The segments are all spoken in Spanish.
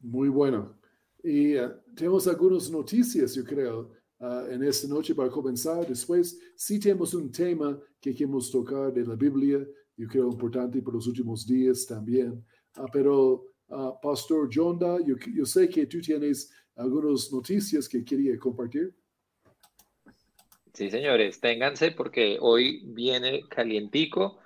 Muy bueno. Y eh, tenemos algunas noticias, yo creo, ah, en esta noche para comenzar. Después, sí tenemos un tema que queremos tocar de la Biblia, yo creo importante por los últimos días también. Ah, pero, uh, Pastor Jonda, yo, yo, sé que tú tienes algunas noticias que quería compartir. Sí, señores, ténganse porque hoy viene calientico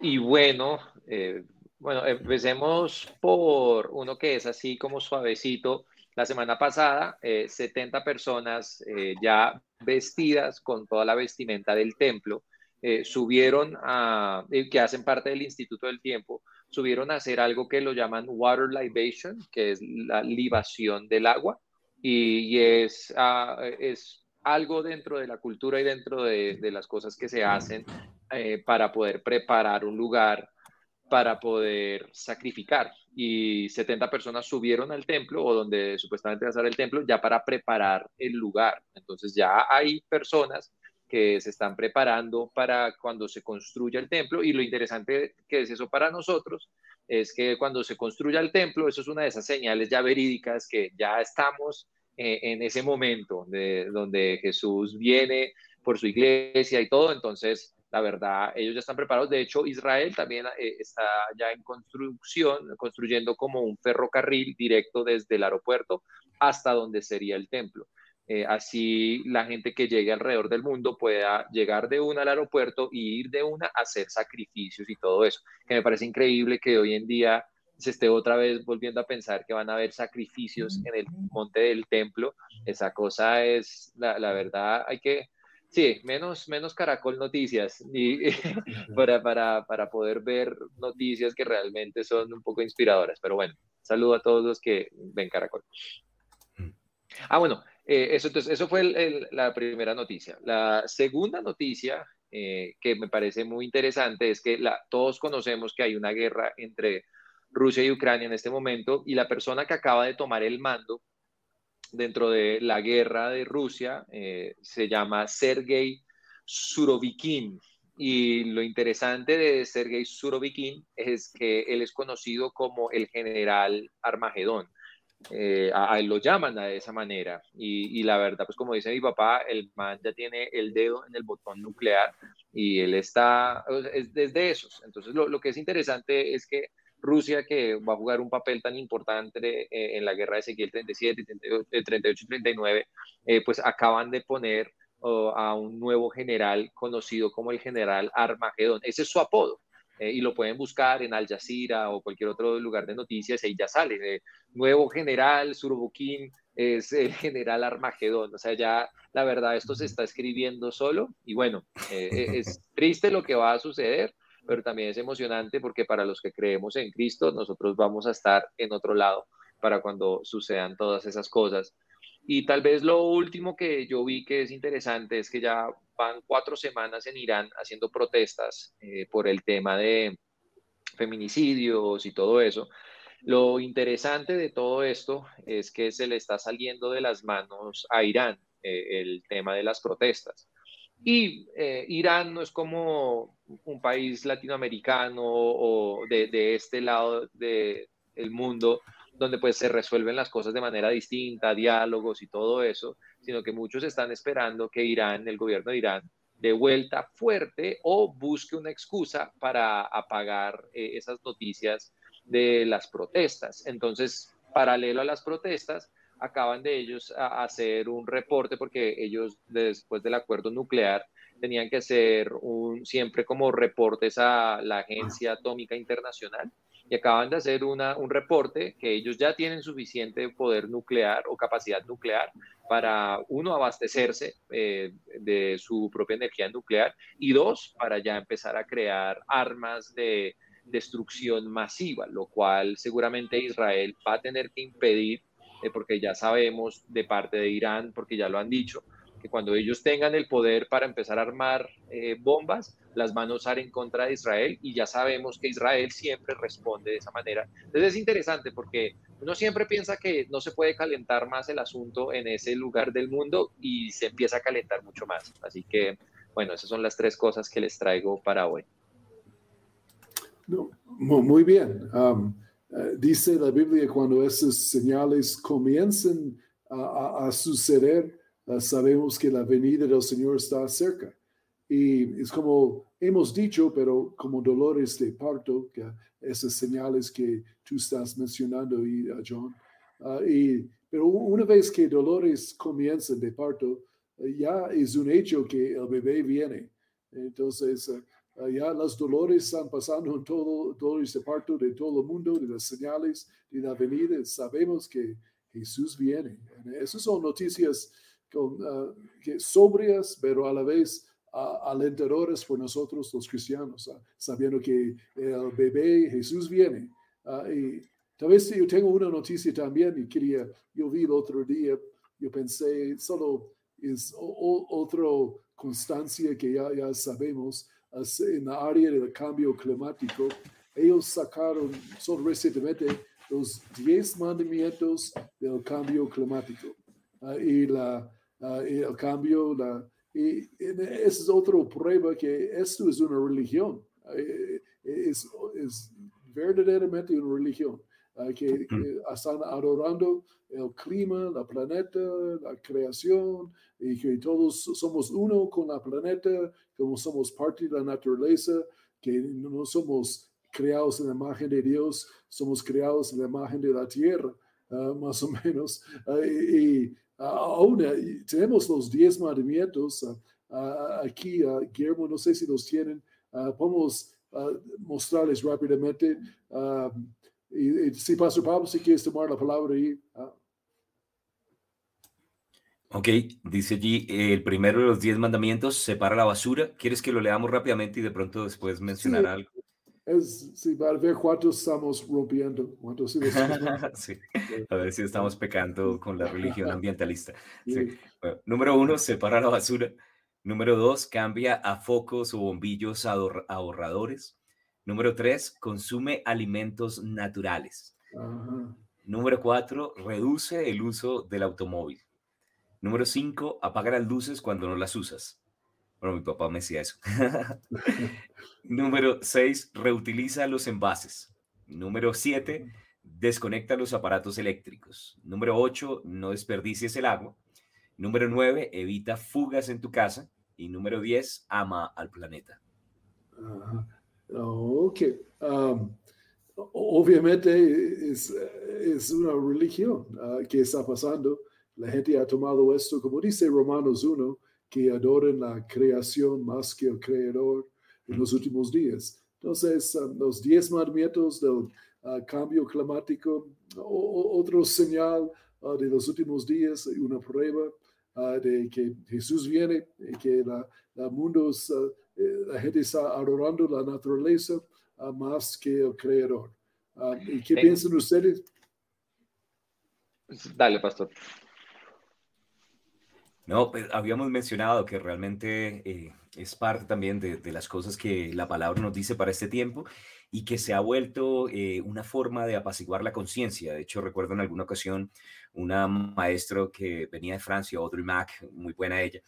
y bueno, eh, bueno, empecemos por uno que es así como suavecito. La semana pasada, 70 eh, personas eh, ya vestidas con toda la vestimenta del templo subieron a, que hacen parte del Instituto del Tiempo, subieron a hacer algo que lo llaman water libation, que es la libación del agua, y, es, ah, es algo dentro de la cultura y dentro de, las cosas que se hacen eh, para poder preparar un lugar para poder sacrificar. Y 70 personas subieron al templo o donde supuestamente va a estar el templo ya para preparar el lugar. Entonces ya hay personas que se están preparando para cuando se construya el templo y lo interesante que es eso para nosotros es que cuando se construya el templo, eso es una de esas señales ya verídicas que ya estamos eh, en ese momento de, donde Jesús viene por su iglesia y todo, entonces la verdad, ellos ya están preparados. De hecho, Israel también eh, está ya en construcción, construyendo como un ferrocarril directo desde el aeropuerto hasta donde sería el templo. Eh, así la gente que llegue alrededor del mundo pueda llegar de una al aeropuerto y ir de una a hacer sacrificios y todo eso, que me parece increíble que hoy en día se esté otra vez volviendo a pensar que van a haber sacrificios en el monte del templo. Esa cosa es, la, la verdad, hay que, sí, menos, menos caracol noticias y, para, para, para poder ver noticias que realmente son un poco inspiradoras. Pero bueno, saludo a todos los que ven caracol. Ah, bueno, eh, eso, entonces, eso fue la primera noticia. La segunda noticia eh, que me parece muy interesante es que la, todos conocemos que hay una guerra entre Rusia y Ucrania en este momento, y la persona que acaba de tomar el mando dentro de la guerra de Rusia eh, se llama Sergei Surovikin. Y lo interesante de Sergei Surovikin es que él es conocido como el general Armagedón. Eh, a, él lo llaman de esa manera. Y, la verdad, pues como dice mi papá, el man ya tiene el dedo en el botón nuclear y él está, es desde esos. Entonces, lo que es interesante es que Rusia, que va a jugar un papel tan importante eh, en la guerra de Ezequiel 37, 38 y 39, eh, pues acaban de poner a un nuevo general conocido como el general Armagedón. Ese es su apodo. Eh, y lo pueden buscar en Al Jazeera o cualquier otro lugar de noticias, y ahí ya sale. nuevo general Surobukin es el general Armagedón. O sea, ya la verdad esto se está escribiendo solo y bueno, es triste lo que va a suceder, pero también es emocionante porque para los que creemos en Cristo, nosotros vamos a estar en otro lado para cuando sucedan todas esas cosas. Y tal vez lo último que yo vi que es interesante es que ya van cuatro semanas en Irán haciendo protestas eh, por el tema de feminicidios y todo eso. Lo interesante de todo esto es que se le está saliendo de las manos a Irán eh, el tema de las protestas. Y eh, Irán no es como un país latinoamericano o de, este lado del mundo donde pues se resuelven las cosas de manera distinta, diálogos y todo eso, sino que muchos están esperando que Irán, el gobierno de Irán, de vuelta fuerte o busque una excusa para apagar eh, esas noticias de las protestas. Entonces, paralelo a las protestas, acaban de ellos hacer un reporte porque ellos después del acuerdo nuclear tenían que hacer un, siempre como reportes a la Agencia Atómica Internacional y acaban de hacer una, un reporte que ellos ya tienen suficiente poder nuclear o capacidad nuclear para, uno, abastecerse eh, de su propia energía nuclear y dos, para ya empezar a crear armas de destrucción masiva, lo cual seguramente Israel va a tener que impedir eh, porque ya sabemos de parte de Irán, porque ya lo han dicho, que cuando ellos tengan el poder para empezar a armar eh, bombas, las van a usar en contra de Israel y ya sabemos que Israel siempre responde de esa manera. Entonces es interesante porque uno siempre piensa que no se puede calentar más el asunto en ese lugar del mundo y se empieza a calentar mucho más. Así que, bueno, esas son las tres cosas que les traigo para hoy. muy bien. dice la Biblia cuando esas señales comiencen a, suceder, sabemos que la venida del Señor está cerca. Y es como hemos dicho, pero como dolores de parto, que esas señales que tú estás mencionando, y, John. y, pero una vez que dolores comienzan de parto, ya es un hecho que el bebé viene. Entonces, uh, ya los dolores están pasando en todo, todo este parto de todo el mundo, de las señales de la venida. Sabemos que Jesús viene. Esas son noticias con, uh, sobrias, pero a la vez uh, alentadoras por nosotros los cristianos, sabiendo que el bebé Jesús viene. y tal vez yo tengo una noticia también y quería, yo vi el otro día, yo pensé, solo es otra constancia que ya, ya sabemos en la área del cambio climático. Ellos sacaron solo recientemente los 10 mandamientos del cambio climático. Ah, y la, ah, el cambio, la, y, esa es otra prueba que esto es una religión. Ah, eh, es, es verdaderamente una religión. que, están adorando el clima, la planeta, la creación, y que todos somos uno con la planeta, como somos parte de la naturaleza, que no somos creados en la imagen de Dios, somos creados en la imagen de la tierra, ah, más o menos. Ah, y, aún eh, tenemos los diez mandamientos ah, aquí, Guillermo, no sé si los tienen, podemos mostrarles rápidamente. y, si Pastor Pablo, si quieres tomar la palabra ahí. Ok, dice allí el primero de los diez mandamientos, separa la basura. ¿Quieres que lo leamos rápidamente y de pronto después mencionar algo? Es, sí, para ver cuántos estamos rompiendo. Cuántos sí, a ver si estamos pecando con la religión ambientalista. Sí. número uno, separa la basura. Número dos, cambia a focos o bombillos ahorradores. Número tres, consume alimentos naturales. Número cuatro, reduce el uso del automóvil. Número 5, apaga las luces cuando no las usas. Bueno, mi papá me decía eso. Número 6, reutiliza los envases. Número 7, desconecta los aparatos eléctricos. Número 8, no desperdicies el agua. Número 9, evita fugas en tu casa. Y número 10, ama al planeta. ok. Um, obviamente es, es, una religión uh, que está pasando la gente ha tomado esto, como dice Romanos 1, que adoren la creación más que el creador en los últimos días. Entonces, um, los diez mandamientos del uh, cambio climático, otro señal uh, de los últimos días, una prueba uh, de que Jesús viene, y que la, la, eh, la gente está adorando la naturaleza más que el creador. ¿Y qué piensan ustedes? Dale, pastor. No, pues habíamos mencionado que realmente eh, es parte también de, las cosas que la palabra nos dice para este tiempo y que se ha vuelto eh, una forma de apaciguar la conciencia. De hecho, recuerdo en alguna ocasión una maestra que venía de Francia, Audrey Mack, muy buena ella,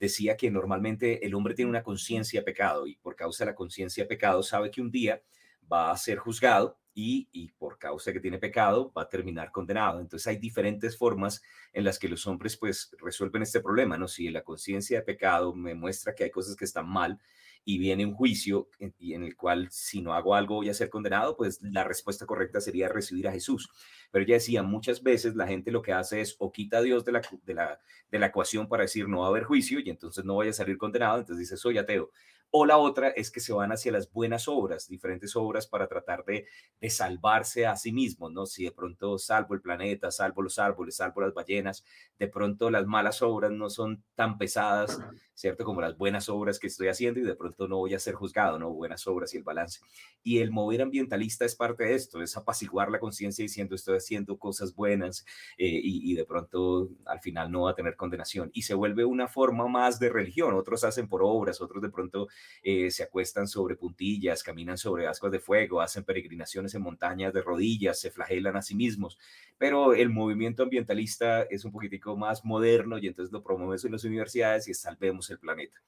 decía que normalmente el hombre tiene una conciencia pecado y por causa de la conciencia pecado sabe que un día va a ser juzgado y, por causa de que tiene pecado va a terminar condenado. Entonces hay diferentes formas en las que los hombres pues resuelven este problema, ¿no? Si la conciencia de pecado me muestra que hay cosas que están mal y viene un juicio en, y en el cual si no hago algo voy a ser condenado, pues la respuesta correcta sería recibir a Jesús. Pero ella decía, muchas veces la gente lo que hace es o quita a Dios de la, de la, de la ecuación para decir no va a haber juicio y entonces no voy a salir condenado, entonces dice soy ateo. O la otra es que se van hacia las buenas obras, diferentes obras para tratar de, de salvarse a sí mismos, ¿no? Si de pronto salvo el planeta, salvo los árboles, salvo las ballenas, de pronto las malas obras no son tan pesadas, ¿cierto? Como las buenas obras que estoy haciendo y de pronto no voy a ser juzgado, ¿no? Buenas obras y el balance. Y el mover ambientalista es parte de esto, es apaciguar la conciencia diciendo estoy haciendo cosas buenas eh, y, y de pronto al final no va a tener condenación. Y se vuelve una forma más de religión. Otros hacen por obras, otros de pronto eh, se acuestan sobre puntillas, caminan sobre ascuas de fuego, hacen peregrinaciones en montañas de rodillas, se flagelan a sí mismos. Pero el movimiento ambientalista es un poquitico más moderno y entonces lo promueve en las universidades y es salvemos el planeta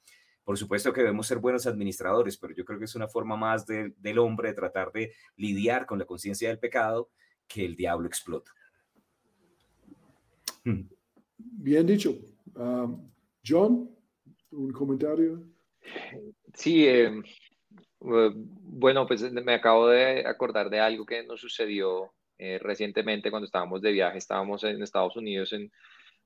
Por supuesto que debemos ser buenos administradores, pero yo creo que es una forma más del hombre de tratar de lidiar con la conciencia del pecado que el diablo explota. Hmm. Bien dicho. Um, John, un comentario. Sí, em, eh, bueno, pues me acabo de acordar de algo que nos sucedió eh, recientemente cuando estábamos de viaje, estábamos en Estados Unidos en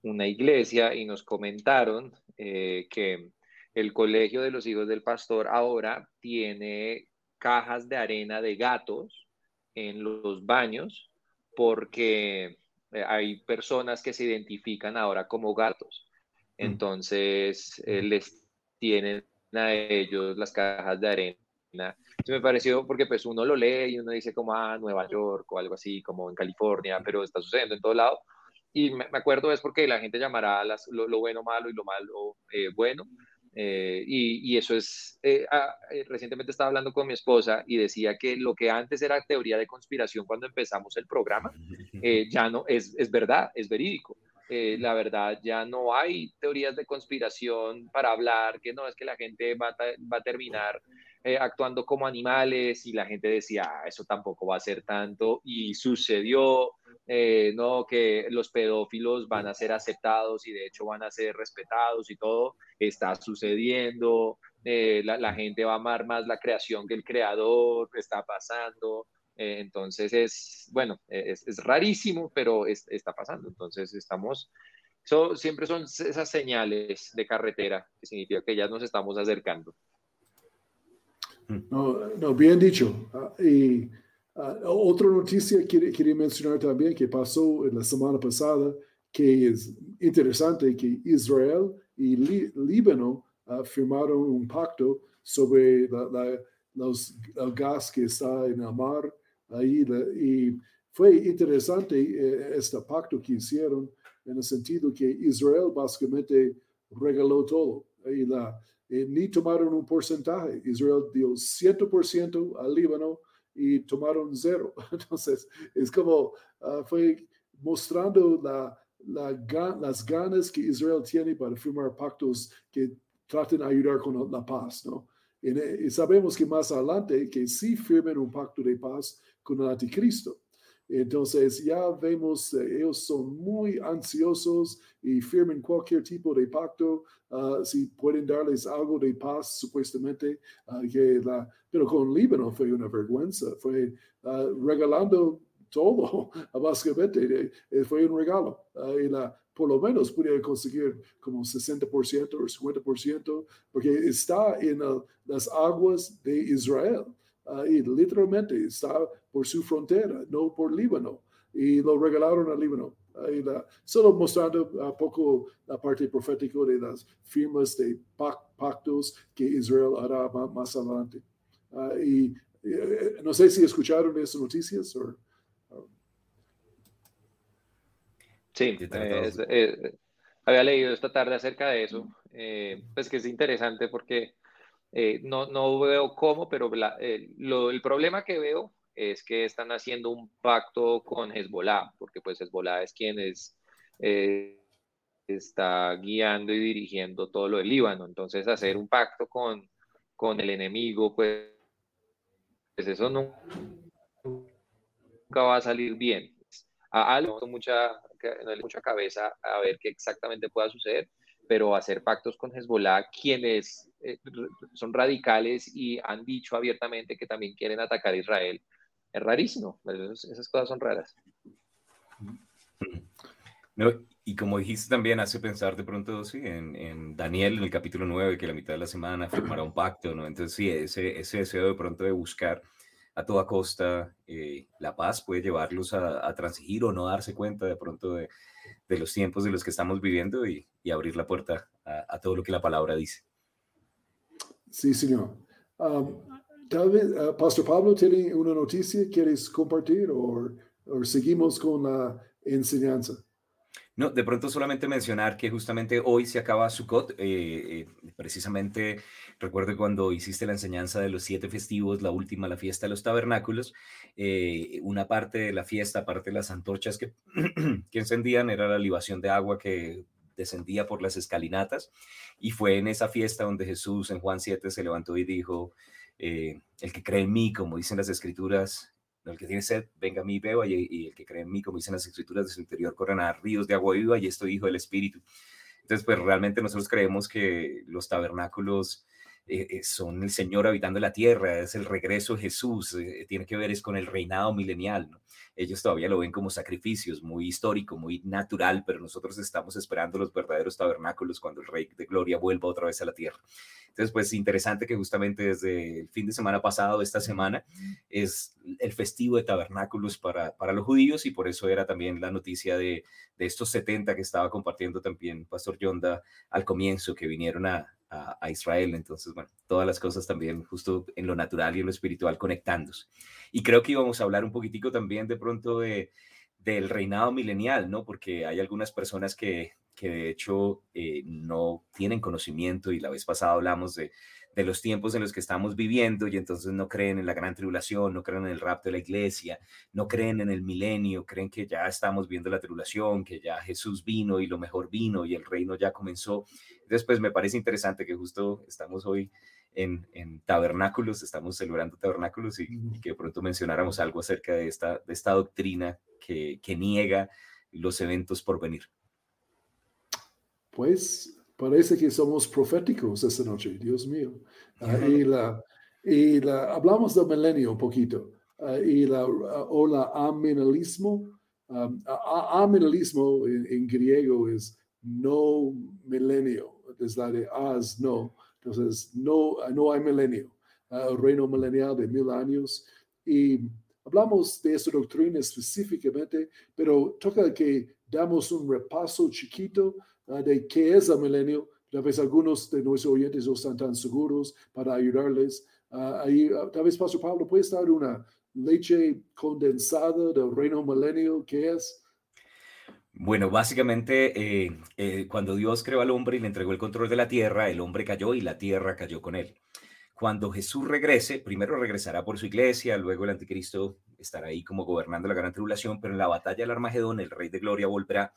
una iglesia y nos comentaron eh, que el colegio de los hijos del pastor ahora tiene cajas de arena de gatos en los baños porque hay personas que se identifican ahora como gatos. Mm. Entonces les tienen a ellos las cajas de arena me pareció, porque pues uno lo lee y uno dice como, ah, Nueva York o algo así, como en California, pero está sucediendo en todo lado. Y me, acuerdo es porque la gente llamará las, lo, bueno malo y lo malo eh, bueno. Eh, y, y, eso es, eh, ah, recientemente estaba hablando con mi esposa y decía que lo que antes era teoría de conspiración cuando empezamos el programa, ya no, es, es verdad, es verídico. La verdad, ya no hay teorías de conspiración para hablar, que no es que la gente va, va a terminar eh, actuando como animales y la gente decía, ah, eso tampoco va a ser tanto y sucedió, eh, ¿no? Que los pedófilos van a ser aceptados y de hecho van a ser respetados y todo está sucediendo, eh, la, gente va a amar más la creación que el creador, está pasando. Entonces es, bueno, es, rarísimo, pero está pasando. Entonces estamos, siempre son esas señales de carretera que significa que ya nos estamos acercando. No, no bien dicho. Ah, y ah, otra noticia que quería mencionar también que pasó en la semana pasada, que es interesante, que Israel y Líbano uh, firmaron un pacto sobre los, el gas que está en el mar. Ahí, y fue interesante eh, este pacto que hicieron en el sentido que Israel básicamente regaló todo. Y la, eh, ni tomaron un porcentaje. Israel dio 100% al Líbano y tomaron cero. Entonces, es como ah, fue mostrando la, las ganas que Israel tiene para firmar pactos que traten de ayudar con la paz, ¿no? Y sabemos que más adelante que sí firmen un pacto de paz con el anticristo. Entonces ya vemos, eh, ellos son muy ansiosos y firman cualquier tipo de pacto ah, si pueden darles algo de paz supuestamente. Ah, que la, pero con Líbano fue una vergüenza, fue ah, regalando todo, básicamente eh, fue un regalo. y la, por lo menos pudiera conseguir como 60% o 50%, porque está en las aguas de Israel y literalmente está por su frontera, no por Líbano, y lo regalaron a Líbano. solo mostrando un poco la parte profética de las firmas de pactos que Israel hará más adelante. Ah, y eh, no sé si escucharon esas noticias. O, Sí, eh, había leído esta tarde acerca de eso, eh, pues que es interesante porque eh, no, no veo cómo, pero eh, el problema que veo es que están haciendo un pacto con Hezbollah, porque pues Hezbollah es quien es, eh, está guiando y dirigiendo todo lo del Líbano. Entonces hacer un pacto con, con el enemigo, pues, pues eso no, nunca va a salir bien. A algo mucha, mucha cabeza a ver qué exactamente pueda suceder, pero hacer pactos con Hezbollah, quienes eh, son radicales y han dicho abiertamente que también quieren atacar a Israel, es rarísimo. esas cosas son raras. No, y como dijiste también, hace pensar de pronto, sí, en, Daniel, en el capítulo 9, que la mitad de la semana firmará un pacto, ¿no? Entonces, sí, ese, ese deseo de pronto de buscar a toda costa eh, la paz puede llevarlos a, transigir o no darse cuenta de pronto de, de los tiempos de los que estamos viviendo y, y abrir la puerta a, todo lo que la palabra dice. Sí, señor. Um, tal vez, uh, Pastor Pablo, ¿tiene una noticia? ¿Quieres compartir o seguimos con la enseñanza? No, de pronto solamente mencionar que justamente hoy se acaba Sukkot. Eh, eh, precisamente recuerdo cuando hiciste la enseñanza de los siete festivos, la última, la fiesta de los tabernáculos, eh, una parte de la fiesta, aparte de las antorchas que, que encendían, era la libación de agua que descendía por las escalinatas y fue en esa fiesta donde Jesús en Juan 7 se levantó y dijo, eh, el que cree en mí, como dicen las escrituras, el que tiene sed, venga a mí y beba, y, el que cree en mí, como dicen las escrituras, de su interior corren a ríos de agua viva, y esto dijo el Espíritu. Entonces, pues realmente nosotros creemos que los tabernáculos eh, eh, son el Señor habitando la tierra, es el regreso de Jesús, eh, tiene que ver es con el reinado milenial. Ellos todavía lo ven como sacrificios, muy histórico, muy natural, pero nosotros estamos esperando los verdaderos tabernáculos cuando el Rey de Gloria vuelva otra vez a la tierra. Entonces, pues interesante que justamente desde el fin de semana pasado, esta semana, es el festivo de tabernáculos para, para los judíos y por eso era también la noticia de, de estos 70 que estaba compartiendo también Pastor Yonda al comienzo, que vinieron a, a, Israel. Entonces, bueno, todas las cosas también justo en lo natural y en lo espiritual conectándose. Y creo que íbamos a hablar un poquitico también de pronto de, del reinado milenial, ¿no? Porque hay algunas personas que, que de hecho eh, no tienen conocimiento y la vez pasada hablamos de, de los tiempos en los que estamos viviendo y entonces no creen en la gran tribulación, no creen en el rapto de la iglesia, no creen en el milenio, creen que ya estamos viendo la tribulación, que ya Jesús vino y lo mejor vino y el reino ya comenzó. Después me parece interesante que justo estamos hoy en, tabernáculos, estamos celebrando tabernáculos y, que de pronto mencionáramos algo acerca de esta, de esta doctrina que, que niega los eventos por venir. Pues Parece que somos proféticos esta noche, Dios mío. Ah, y, la, y la, hablamos del milenio un poquito. Ah, y la, ah, o la amenalismo. amenalismo en, griego es no milenio, es la de as, no. Entonces, no, no hay milenio, el reino milenial de mil años. Y hablamos de esta doctrina específicamente, pero toca que damos un repaso chiquito de qué es el milenio. Tal vez algunos de nuestros oyentes no están tan seguros para ayudarles. Uh, ahí, uh, tal vez, Pastor Pablo, ¿puedes dar una leche condensada del reino milenio? ¿Qué es? Bueno, básicamente, eh, eh, cuando Dios creó al hombre y le entregó el control de la tierra, el hombre cayó y la tierra cayó con él. Cuando Jesús regrese, primero regresará por su iglesia, luego el anticristo estará ahí como gobernando la gran tribulación, pero en la batalla del Armagedón el rey de gloria volverá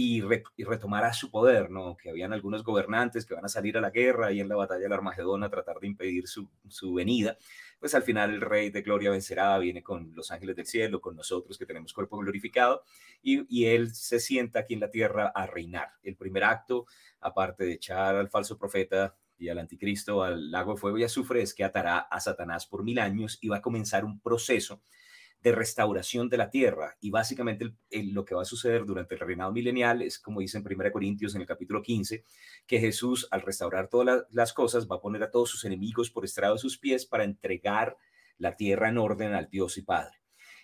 y, retomará su poder, ¿no? Que habían algunos gobernantes que van a salir a la guerra y en la batalla del Armagedón a tratar de impedir su, venida. Pues al final el Rey de Gloria vencerá, viene con los ángeles del cielo, con nosotros que tenemos cuerpo glorificado, y, y él se sienta aquí en la tierra a reinar. El primer acto, aparte de echar al falso profeta y al anticristo al lago de fuego y azufre, es que atará a Satanás por mil años y va a comenzar un proceso de restauración de la tierra. Y básicamente lo que va a suceder durante el reinado milenial es, como dice en 1 Corintios en el capítulo 15, que Jesús al restaurar todas las cosas va a poner a todos sus enemigos por estrado de sus pies para entregar la tierra en orden al Dios y Padre.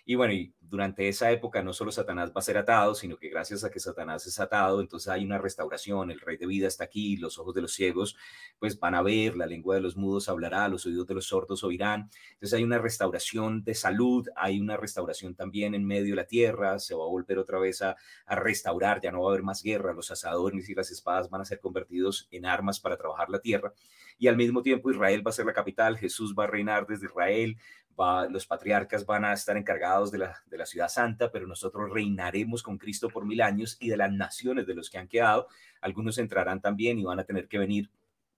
Y bueno, y durante esa época no solo Satanás va a ser atado, sino que gracias a que Satanás es atado, entonces hay una restauración, el rey de vida está aquí, los ojos de los ciegos pues van a ver, la lengua de los mudos hablará, los oídos de los sordos oirán. Entonces hay una restauración de salud, hay una restauración también en medio de la tierra, se va a volver otra vez a, a restaurar, ya no va a haber más guerra, los asadores y las espadas van a ser convertidos en armas para trabajar la tierra. Y al mismo tiempo Israel va a ser la capital, Jesús va a reinar desde Israel, los patriarcas van a estar encargados de la, de la ciudad santa, pero nosotros reinaremos con Cristo por mil años y de las naciones de los que han quedado, algunos entrarán también y van a tener que venir,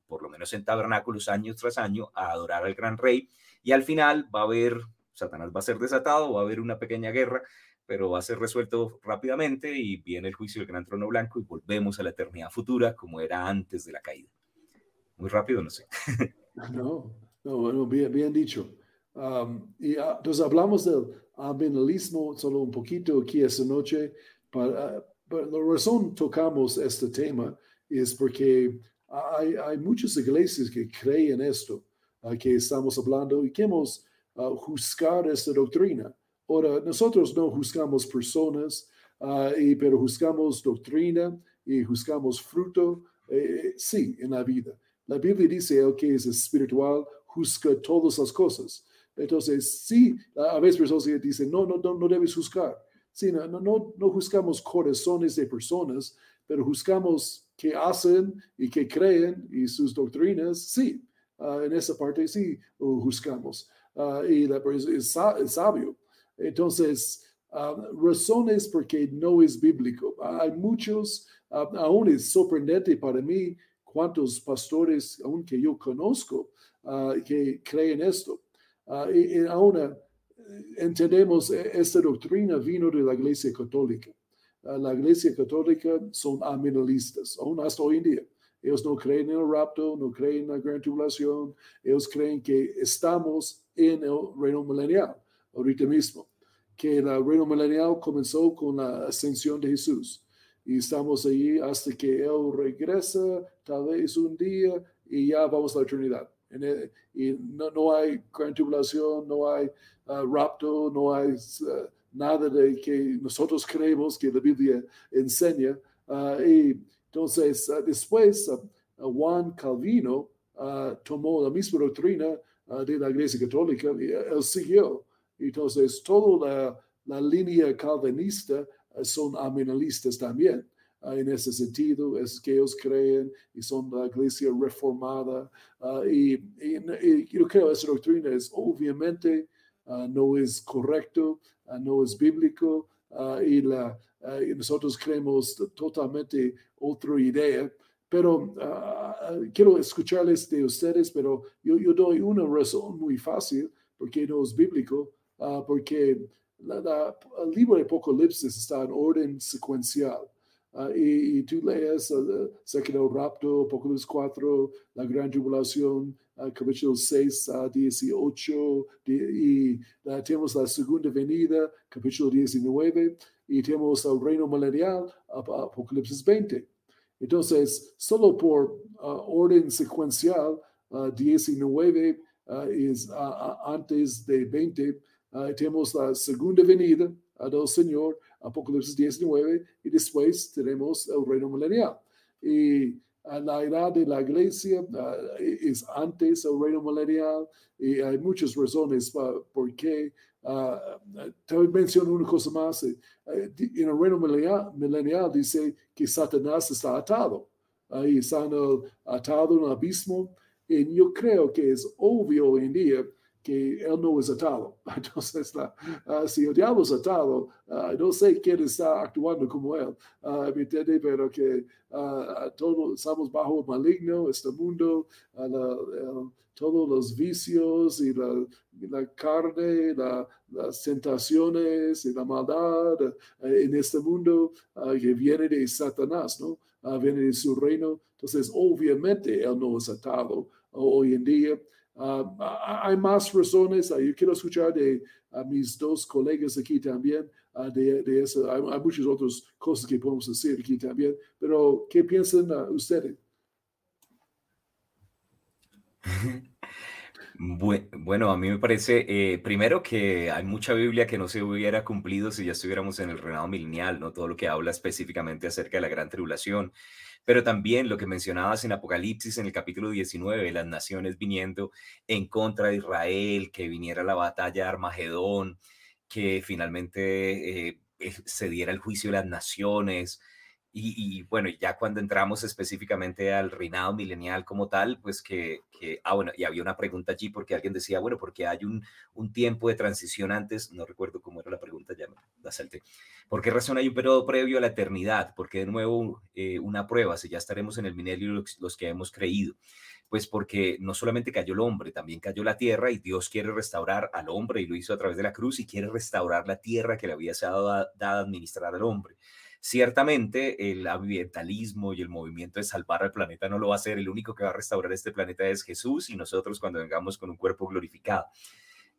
por lo menos en tabernáculos, año tras año, a adorar al gran rey. Y al final va a haber, Satanás va a ser desatado, va a haber una pequeña guerra, pero va a ser resuelto rápidamente y viene el juicio del gran trono blanco y volvemos a la eternidad futura como era antes de la caída. Muy rápido, no sé. No, no, bueno, bien, bien dicho. Um, y uh, entonces hablamos del ambientalismo solo un poquito aquí esta noche. Para, la razón tocamos este tema es porque hay, hay muchas iglesias que creen esto, uh, que estamos hablando y queremos uh, juzgar esta doctrina. Ahora, nosotros no juzgamos personas, y, pero juzgamos doctrina y juzgamos fruto, eh, sí, en la vida. La Biblia dice, el que es espiritual juzga todas las cosas. Entonces, sí, a veces personas dicen, no, no, no, no debes juzgar. Sí, no, no, no juzgamos corazones de personas, pero juzgamos qué hacen y qué creen y sus doctrinas, sí. Ah, en esa parte sí juzgamos. Uh, y la, es, es, sabio. Entonces, uh, razones porque no es bíblico. Hay muchos aún es sorprendente para mí cuántos pastores, aunque yo conozco, que creen esto. Y, aún entendemos esta doctrina vino de la Iglesia Católica. la Iglesia Católica son aminalistas, aún hasta hoy en día. Ellos no creen en el rapto, no creen en la gran tribulación. Ellos creen que estamos en el reino milenial, ahorita mismo. Que el reino milenial comenzó con la ascensión de Jesús. Y estamos ahí hasta que Él regresa, tal vez un día, y ya vamos a la eternidad. Y no, no hay gran tribulación, no hay uh, rapto, no hay uh, nada de que nosotros creemos que la Biblia enseña. Uh, y entonces, ah, después, ah, ah, Juan Calvino tomó la misma doctrina de la Iglesia Católica y él siguió. Entonces, toda la, línea calvinista son aminalistas también. En ese sentido, es que ellos creen y son la iglesia reformada. y, yo creo que esa doctrina es obviamente no es correcto, no es bíblico, y la, y nosotros creemos totalmente otra idea, pero ah, ah, quiero escucharles de ustedes, pero yo, yo, doy una razón muy fácil, porque no es bíblico, uh, porque la, el libro de Apocalipsis está en orden secuencial. Y, y, tú lees uh, el rapto, Apocalipsis 4, la gran tribulación, capítulo 6 a 18, y tenemos la segunda venida, capítulo 19, y tenemos el reino milenial, Apocalipsis 20. Entonces, solo por uh, orden secuencial, 19 uh, uh, es antes de 20, tenemos la segunda venida del Señor, Apocalipsis 19, y después tenemos el reino milenial. Y la edad de la iglesia es antes del reino milenial, y hay muchas razones por qué Uh, te menciono una cosa más. Eh, eh, en el reino milenial, dice que Satanás está atado. Ahí está atado en el abismo. Y yo creo que es obvio hoy en día que él no es atado. Entonces, uh, si el diablo es atado, uh, no sé quién está actuando como él, ¿me entiende? Pero que todos estamos bajo el maligno, este mundo, todos los vicios y la, la carne, las tentaciones y la maldad eh, en este mundo que viene de Satanás, ¿no? Viene de su reino. Entonces, obviamente, él no es atado hoy en día. Ah, hay más razones. yo quiero escuchar de mis dos colegas aquí también de, de, eso. Hay, hay, muchas otras cosas que podemos decir aquí también. Pero, ¿qué piensan ustedes? Bueno, a mí me parece, eh, primero que hay mucha Biblia que no se hubiera cumplido si ya estuviéramos en el reinado milenial, ¿no? Todo lo que habla específicamente acerca de la gran tribulación, pero también lo que mencionabas en Apocalipsis en el capítulo 19, las naciones viniendo en contra de Israel, que viniera la batalla de Armagedón, que finalmente eh, se diera el juicio de las naciones, y, bueno, ya cuando entramos específicamente al reinado milenial como tal, pues que, que, ah, bueno, y había una pregunta allí porque alguien decía, bueno, porque hay un, un tiempo de transición antes, no recuerdo cómo era la pregunta, ya la salté. ¿Por qué razón hay un periodo previo a la eternidad? porque de nuevo eh, una prueba si ya estaremos en el milenio los, los que hemos creído? Pues porque no solamente cayó el hombre, también cayó la tierra y Dios quiere restaurar al hombre y lo hizo a través de la cruz y quiere restaurar la tierra que le había sido dada a administrar al hombre. Ciertamente el ambientalismo y el movimiento de salvar al planeta no lo va a hacer, el único que va a restaurar este planeta es Jesús y nosotros cuando vengamos con un cuerpo glorificado.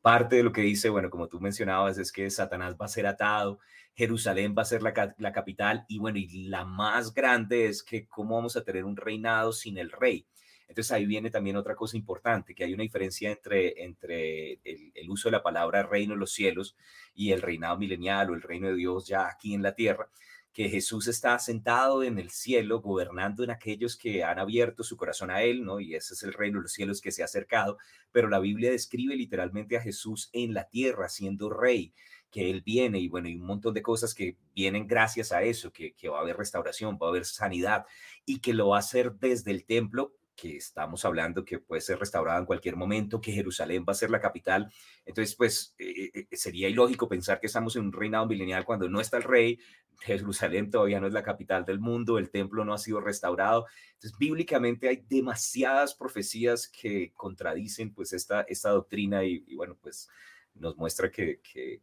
Parte de lo que dice, bueno, como tú mencionabas, es que Satanás va a ser atado, Jerusalén va a ser la, la capital y bueno, y la más grande es que cómo vamos a tener un reinado sin el rey. Entonces ahí viene también otra cosa importante, que hay una diferencia entre, entre el, el, uso de la palabra reino de los cielos y el reinado milenial o el reino de Dios ya aquí en la tierra, que Jesús está sentado en el cielo, gobernando en aquellos que han abierto su corazón a Él, ¿no? Y ese es el reino de los cielos que se ha acercado, pero la Biblia describe literalmente a Jesús en la tierra, siendo rey, que Él viene y bueno, y un montón de cosas que vienen gracias a eso, que, que va a haber restauración, va a haber sanidad y que lo va a hacer desde el templo que estamos hablando que puede ser restaurada en cualquier momento, que Jerusalén va a ser la capital. Entonces, pues eh, sería ilógico pensar que estamos en un reinado milenial cuando no está el rey, Jerusalén todavía no es la capital del mundo, el templo no ha sido restaurado. Entonces, bíblicamente hay demasiadas profecías que contradicen pues esta, esta doctrina y, bueno, pues nos muestra que, que,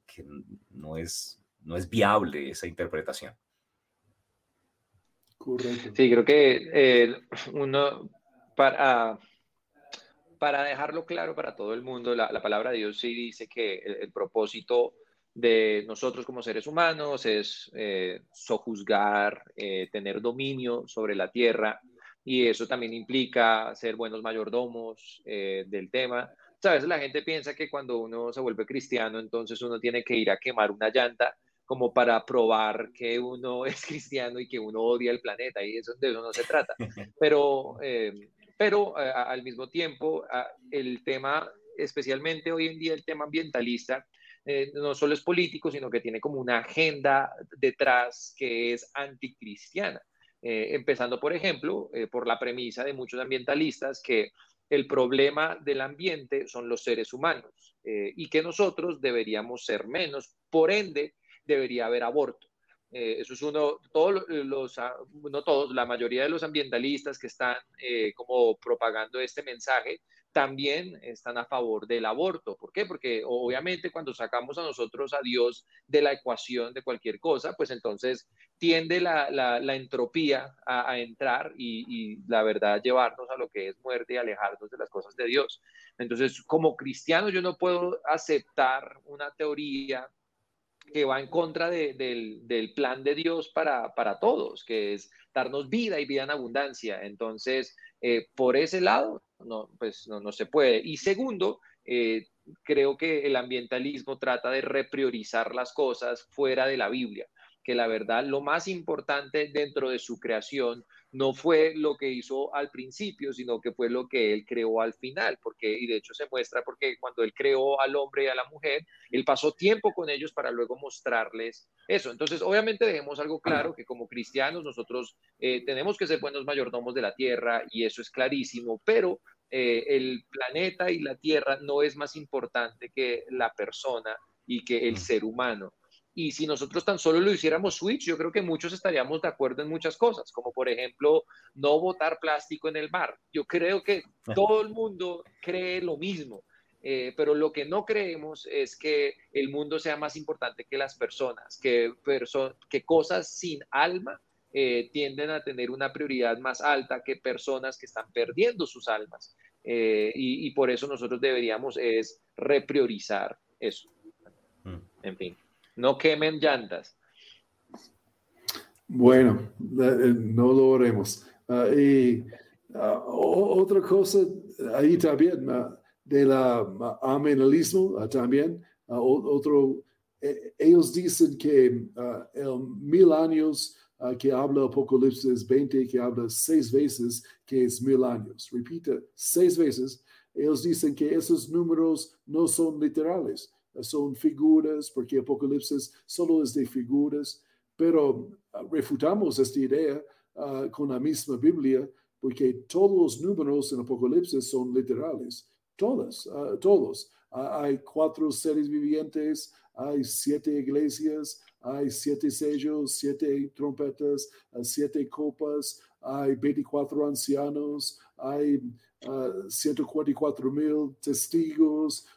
no, es, no es viable esa interpretación. Correcto. Sí, creo que eh, uno, para, para dejarlo claro para todo el mundo, la, palabra de Dios sí dice que el, propósito de nosotros como seres humanos es eh, sojuzgar, eh, tener dominio sobre la tierra, y eso también implica ser buenos mayordomos eh, del tema. Sabes, la gente piensa que cuando uno se vuelve cristiano, entonces uno tiene que ir a quemar una llanta como para probar que uno es cristiano y que uno odia el planeta, y eso, de eso no se trata. Pero, eh, pero eh, al mismo tiempo, el tema, especialmente hoy en día, el tema ambientalista, eh, no solo es político, sino que tiene como una agenda detrás que es anticristiana. empezando, por ejemplo, por la premisa de muchos ambientalistas que el problema del ambiente son los seres humanos y que nosotros deberíamos ser menos. Por ende, debería haber aborto. Eh, eso es uno, todos los, ah, no todos, la mayoría de los ambientalistas que están eh, como propagando este mensaje también están a favor del aborto. ¿Por qué? Porque obviamente cuando sacamos a nosotros a Dios de la ecuación de cualquier cosa, pues entonces tiende la, la, entropía a, entrar y, y, la verdad llevarnos a lo que es muerte y alejarnos de las cosas de Dios. Entonces, como cristiano, yo no puedo aceptar una teoría que va en contra del, plan de Dios para, todos, que es darnos vida y vida en abundancia. Entonces, eh, por ese lado, no, pues no, se puede. Y segundo, eh, creo que el ambientalismo trata de repriorizar las cosas fuera de la Biblia que la verdad lo más importante dentro de su creación no fue lo que hizo al principio, sino que fue lo que él creó al final, porque, y de hecho se muestra porque cuando él creó al hombre y a la mujer, él pasó tiempo con ellos para luego mostrarles eso. Entonces, obviamente dejemos algo claro, que como cristianos nosotros eh, tenemos que ser buenos mayordomos de la tierra, y eso es clarísimo, pero eh, el planeta y la tierra no es más importante que la persona y que el ser humano. Y si nosotros tan solo lo hiciéramos switch, yo creo que muchos estaríamos de acuerdo en muchas cosas, como por ejemplo no botar plástico en el mar. Yo creo que todo el mundo cree lo mismo, eh, pero lo que no creemos es que el mundo sea más importante que las personas, que, que cosas sin alma eh, tienden a tener una prioridad más alta que personas que están perdiendo sus almas. Eh, y, y, por eso nosotros deberíamos es repriorizar eso. Mm. En fin. No quemen llantas. Bueno, eh, no lo haremos. Ah, y ah, otra cosa ahí también, uh, del amenalismo también, otro, e, ellos dicen que el mil años que habla Apocalipsis 20, que habla seis veces, que es mil años. Repite, seis veces. Ellos dicen que esos números no son literales son figuras, porque Apocalipsis solo es de figuras, pero ah, refutamos esta idea ah, con la misma Biblia, porque todos los números en Apocalipsis son literales, todas, ah, todos. hay cuatro seres vivientes, hay siete iglesias, hay siete sellos, siete trompetas, siete copas, hay 24 ancianos, hay 144 mil testigos,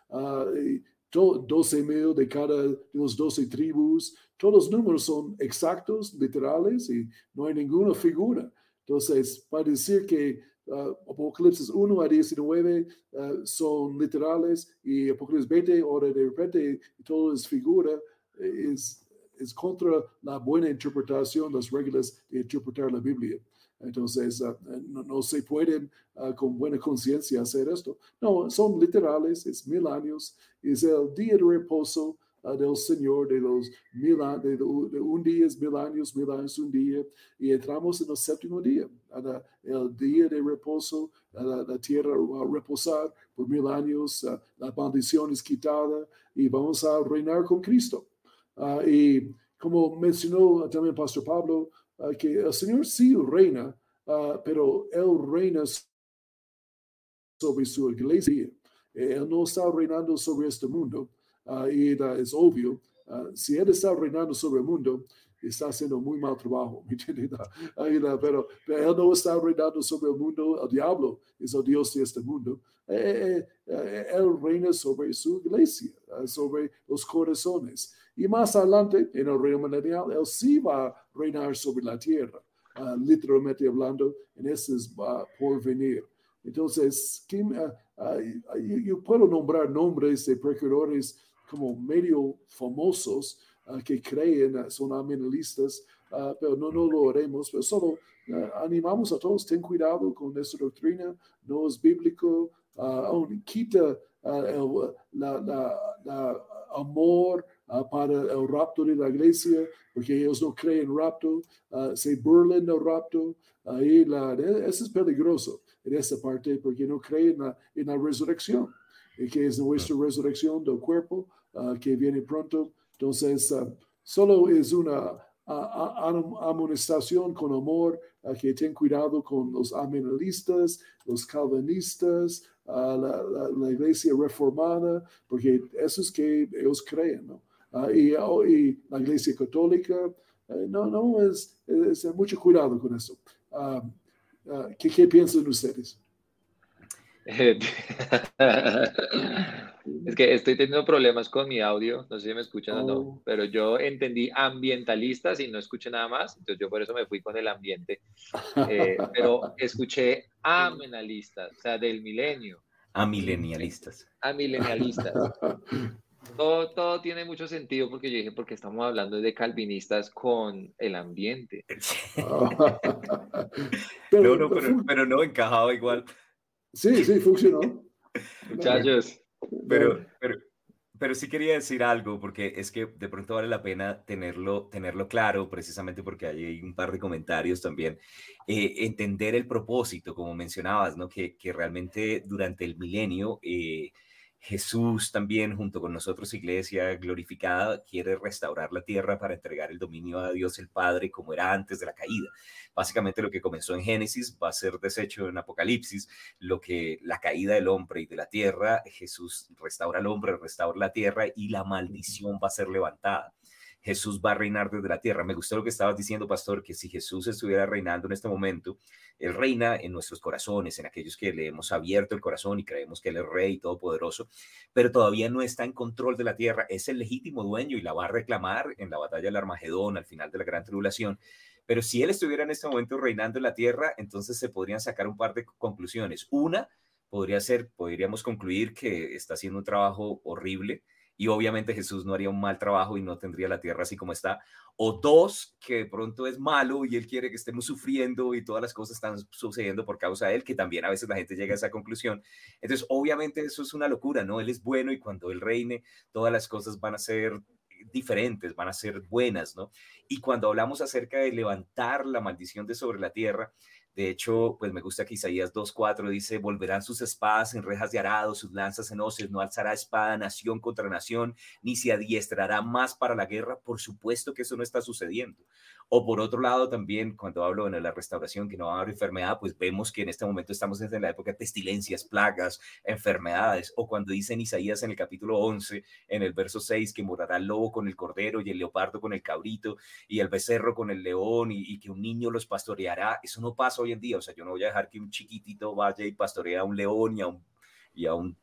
12 mil de cada de los 12 tribus. Todos los números son exactos, literales y no hay ninguna figura. Entonces, para decir que uh, Apocalipsis 1 a 19 uh, son literales y Apocalipsis 20, ahora de repente todo es figura, es, es contra la buena interpretación, las reglas de interpretar la Biblia. Entonces, ah, no, se pueden ah, con buena conciencia hacer esto. No, son literales, es mil años, es el día de reposo ah, del Señor de los mil años, de, un día es mil años, mil años un día, y entramos en el séptimo día, el día de reposo, la, tierra va a reposar por mil años, la maldición es quitada y vamos a reinar con Cristo. y como mencionó también Pastor Pablo, Ah, que el Señor sí reina, ah, pero Él reina sobre su iglesia. Él no está reinando sobre este mundo. y es obvio, si Él está reinando sobre el mundo, está haciendo muy mal trabajo, pero, pero, Él no está reinando sobre el mundo, el diablo es el Dios de este mundo. él reina sobre su iglesia, sobre los corazones. Y más adelante, en el reino milenial, Él sí va a reinar sobre la tierra, literalmente hablando, en ese va por venir. Entonces, yo puedo nombrar nombres de precursores como medio famosos uh, que creen, uh, son amenalistas, uh, pero no, no lo haremos, pero solo animamos a todos, ten cuidado con esta doctrina, no es bíblico, aún quita el la, la, amor para el rapto de la iglesia, porque ellos no creen rapto, se burlan del rapto, ahí la, eso es peligroso en esta parte, porque no creen en la, en la resurrección, que es nuestra resurrección del cuerpo, Ah, que viene pronto. Entonces, solo es una amonestación con amor, que ten cuidado con los amenalistas, los calvinistas, la, la, iglesia reformada, porque eso es que ellos creen, ¿no? Y, oh, y, la iglesia católica, eh, no, no, es, es, mucho cuidado con eso. ¿qué, ¿Qué piensan ustedes? Es que estoy teniendo problemas con mi audio, no sé si me escuchan o no, oh. pero yo entendí ambientalistas y no escuché nada más, entonces yo por eso me fui con el ambiente, eh, pero escuché amenalistas, o sea, del milenio. Amilenialistas. Amilenialistas. Todo, todo tiene mucho sentido porque yo dije, porque estamos hablando de calvinistas con el ambiente. pero, no, pero, pero no encajaba igual. Sí, sí, funcionó. Muchachos, pero, pero, pero sí quería decir algo, porque es que de pronto vale la pena tenerlo, tenerlo claro, precisamente porque hay un par de comentarios también. Eh, entender el propósito, como mencionabas, ¿no? Que, que realmente durante el milenio eh, Jesús también, junto con nosotros, Iglesia glorificada, quiere restaurar la tierra para entregar el dominio a Dios el Padre como era antes de la caída. Básicamente lo que comenzó en Génesis va a ser deshecho en Apocalipsis, lo que la caída del hombre y de la tierra, Jesús restaura al hombre, restaura la tierra y la maldición va a ser levantada. Jesús va a reinar desde la tierra. Me gustó lo que estabas diciendo, pastor, que si Jesús estuviera reinando en este momento, Él reina en nuestros corazones, en aquellos que le hemos abierto el corazón y creemos que Él es rey todopoderoso, pero todavía no está en control de la tierra. Es el legítimo dueño y la va a reclamar en la batalla del Armagedón, al final de la gran tribulación. Pero si Él estuviera en este momento reinando en la tierra, entonces se podrían sacar un par de conclusiones. Una podría ser, podríamos concluir que está haciendo un trabajo horrible y obviamente Jesús no haría un mal trabajo y no tendría la tierra así como está. O dos, que de pronto es malo y él quiere que estemos sufriendo y todas las cosas están sucediendo por causa de él, que también a veces la gente llega a esa conclusión. Entonces, obviamente eso es una locura, ¿no? Él es bueno y cuando él reine, todas las cosas van a ser diferentes, van a ser buenas, ¿no? Y cuando hablamos acerca de levantar la maldición de sobre la tierra, de hecho, pues me gusta que Isaías 2.4 dice, volverán sus espadas en rejas de arado, sus lanzas en hoces, no alzará espada nación contra nación, ni se adiestrará más para la guerra. Por supuesto que eso no está sucediendo. O por otro lado, también cuando hablo de la restauración, que no va a haber enfermedad, pues vemos que en este momento estamos desde la época de pestilencias, plagas, enfermedades. O cuando dice en Isaías en el capítulo 11, en el verso 6, que morará el lobo con el cordero y el leopardo con el cabrito y el becerro con el león y, que un niño los pastoreará. Eso no pasa hoy en día. O sea, yo no voy a dejar que un chiquitito vaya y pastorea a un león y a un y a un,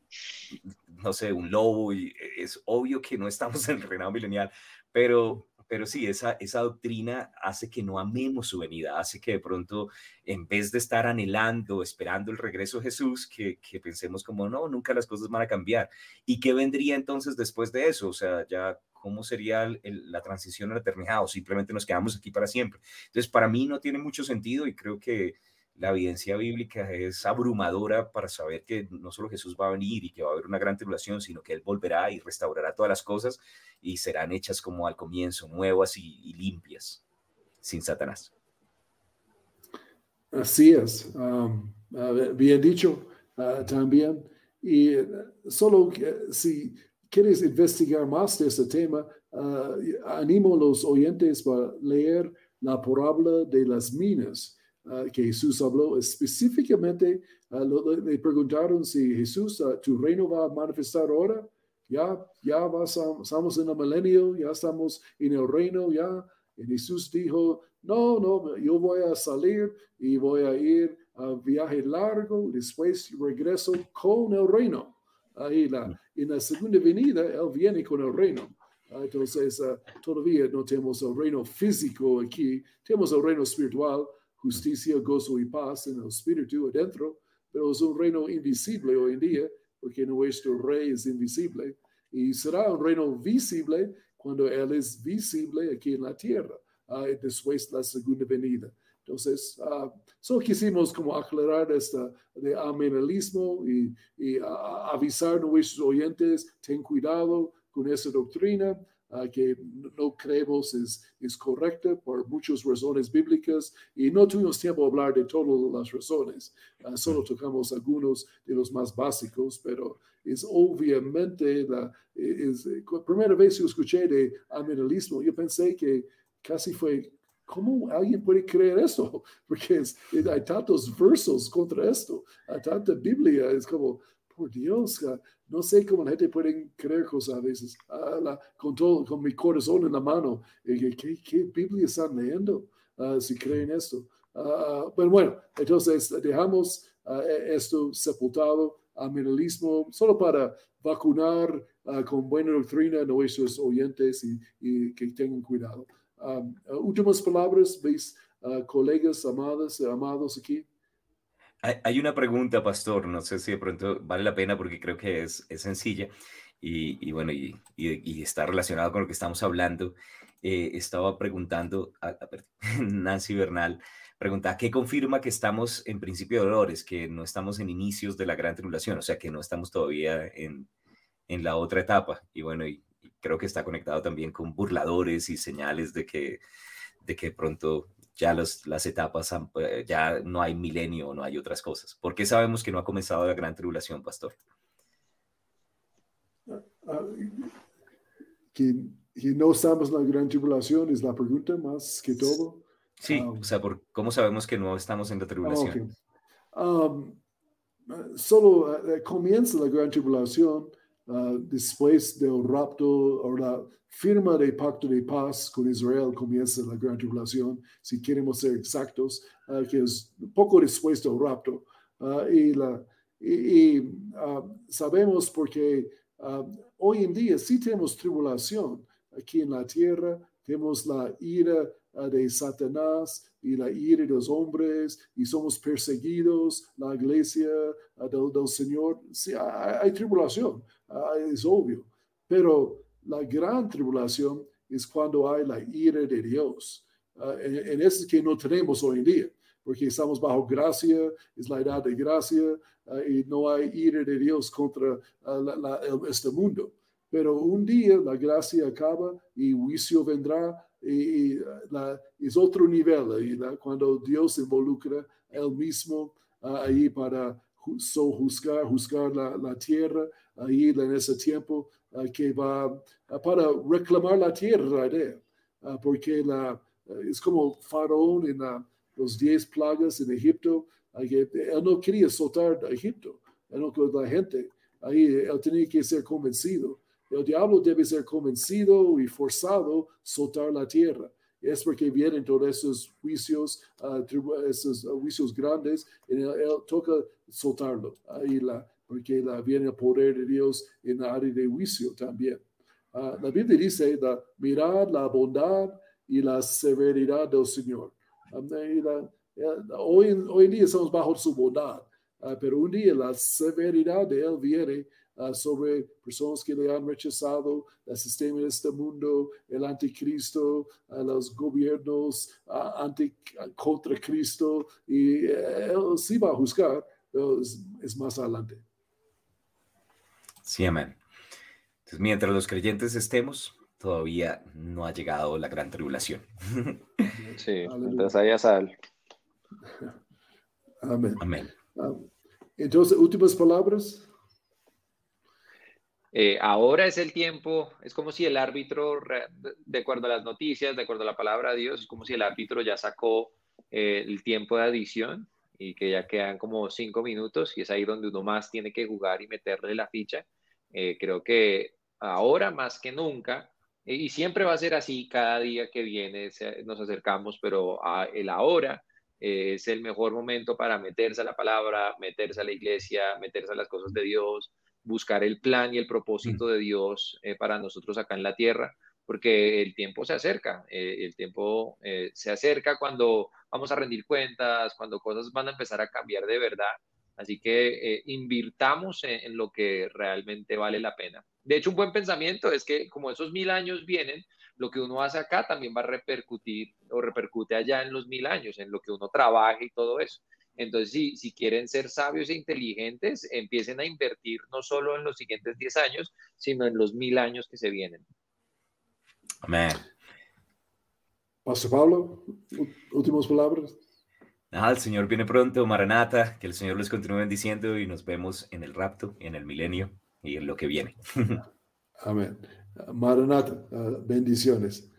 no sé, un lobo, y es obvio que no estamos en el reinado milenial, pero pero sí, esa, esa doctrina hace que no amemos su venida, hace que de pronto, en vez de estar anhelando, esperando el regreso de Jesús, que, pensemos como, no, nunca las cosas van a cambiar. ¿Y qué vendría entonces después de eso? O sea, ya cómo sería la transición a la simplemente nos quedamos aquí para siempre. Entonces, para mí no tiene mucho sentido y creo que la evidencia bíblica es abrumadora para saber que no solo Jesús va a venir y que va a haber una gran tribulación, sino que Él volverá y restaurará todas las cosas y serán hechas como al comienzo, nuevas y, limpias, sin Satanás. Así es, um, bien dicho uh, también. Y uh, solo uh, si quieres investigar más de este tema, animo a los oyentes a leer la parábola de las minas que Jesús habló específicamente, le preguntaron si Jesús, tu reino va a manifestar ahora, ya, ya vas estamos en el milenio, ya estamos en el reino, ya. Y Jesús dijo, no, no, yo voy a salir y voy a ir a viaje largo, después regreso con el reino. Ahí la, en la segunda venida, Él viene con el reino. Ah, entonces, uh, todavía no tenemos el reino físico aquí, tenemos el reino espiritual, justicia, gozo y paz en el espíritu adentro, pero es un reino invisible hoy en día, porque nuestro rey es invisible, y será un reino visible cuando Él es visible aquí en la tierra, uh, después de la segunda venida. Entonces, uh, solo quisimos como aclarar esta de amenalismo y, y avisar a nuestros oyentes, ten cuidado, con esa doctrina que no creemos es, es correcta por muchas razones bíblicas y no tuvimos tiempo de hablar de todas las razones, ah, solo tocamos algunos de los más básicos, pero es obviamente la es, primera vez que escuché de amenalismo, yo pensé que casi fue ¿Cómo alguien puede creer eso? Porque hay tantos versos contra esto, hay tanta Biblia, es como, por Dios, no sé cómo la gente puede creer cosas a veces, ah, con todo, con mi corazón en la mano. ¿Qué, qué Biblia están leyendo ah, si creen esto? Uh, pero bueno, entonces dejamos e, esto sepultado, aminalismo, solo para vacunar con buena doctrina a nuestros oyentes y, que tengan cuidado. últimas palabras, ¿veis, colegas amadas, amados aquí? Hay una pregunta, pastor, no sé si de pronto vale la pena porque creo que es, es sencilla y, bueno, y, y, está relacionado con lo que estamos hablando. Eh, estaba preguntando, a, Nancy Bernal, preguntaba, ¿qué confirma que estamos en principio de dolores, que no estamos en inicios de la gran tribulación, o sea, que no estamos todavía en, en la otra etapa? Y bueno, y, creo que está conectado también con burladores y señales de que, de que pronto ya las etapas, eh, ya no hay milenio, no hay otras cosas. ¿Por qué sabemos que no ha comenzado la gran tribulación, pastor? Ah, ah, que, no estamos en la gran tribulación es la pregunta más que todo. Sí, ah, o sea, ¿por, ¿cómo sabemos que no estamos en la tribulación? solo eh, comienza la gran tribulación después del rapto o la firma de pacto de paz con Israel comienza la gran tribulación, si queremos ser exactos, uh, que es poco después del rapto. Uh, y, la, y, uh, sabemos porque hoy en día sí tenemos tribulación aquí en la tierra, tenemos la ira de Satanás y la ira de los hombres y somos perseguidos, la iglesia del, Señor. Sí, hay, hay tribulación, es obvio, pero la gran tribulación es cuando hay la ira de Dios. Uh, en, eso que no tenemos hoy en día, porque estamos bajo gracia, es la edad de gracia uh, y no hay ira de Dios contra uh, este mundo. Pero un día la gracia acaba y juicio vendrá y, es otro nivel, cuando Dios involucra él mismo ahí para so juzgar, la, la tierra ahí en ese tiempo que va para reclamar la tierra de ah, porque la, es como Faraón en los diez plagas en Egipto, que él no quería soltar a Egipto, él no la gente, ahí él tenía que ser convencido. El diablo debe ser convencido y forzado a soltar la tierra. Es porque vienen todos esos juicios, uh, esos juicios grandes, y él, toca soltarlo. Ahí la, porque la, viene el poder de Dios en la área de juicio también. Uh, la Biblia dice, la, mirad la bondad y la severidad del Señor. hoy, hoy en día estamos bajo su bondad, pero un día la severidad de Él viene uh, sobre personas que le han rechazado, el sistema de este mundo, el anticristo, los gobiernos anti, contra Cristo, y eh, Él sí va a juzgar, pero es más adelante. Sí, amén. Entonces, mientras los creyentes estemos, todavía no ha llegado la gran tribulación. Sí, mientras haya sal. Amén. Amén. Ah, entonces, últimas palabras. Eh, ahora es el tiempo, es como si el árbitro, de acuerdo a las noticias, de acuerdo a la palabra de Dios, es como si el árbitro ya sacó eh, el tiempo de adición y que ya quedan como cinco minutos y es ahí donde uno más tiene que jugar y meterle la ficha. Eh, creo que ahora más que nunca, y siempre va a ser así cada día que viene, nos acercamos, pero el ahora es el mejor momento para meterse a la palabra, meterse a la iglesia, meterse a las cosas de Dios, buscar el plan y el propósito mm. de Dios para nosotros acá en la tierra porque el tiempo se acerca, eh, el tiempo eh, se acerca cuando vamos a rendir cuentas, cuando cosas van a empezar a cambiar de verdad. Así que eh, invirtamos en, lo que realmente vale la pena. De hecho, un buen pensamiento es que como esos mil años vienen, lo que uno hace acá también va a repercutir o repercute allá en los mil años, en lo que uno trabaja y todo eso. Entonces, si, si quieren ser sabios e inteligentes, empiecen a invertir no solo en los siguientes diez años, sino en los mil años que se vienen. Amén. Pastor Pablo, últimas palabras. Nada, el Señor viene pronto, Maranata, que el Señor les continúe bendiciendo y nos vemos en el rapto, en el milenio y en lo que viene. Amén. Maranata, ah, bendiciones.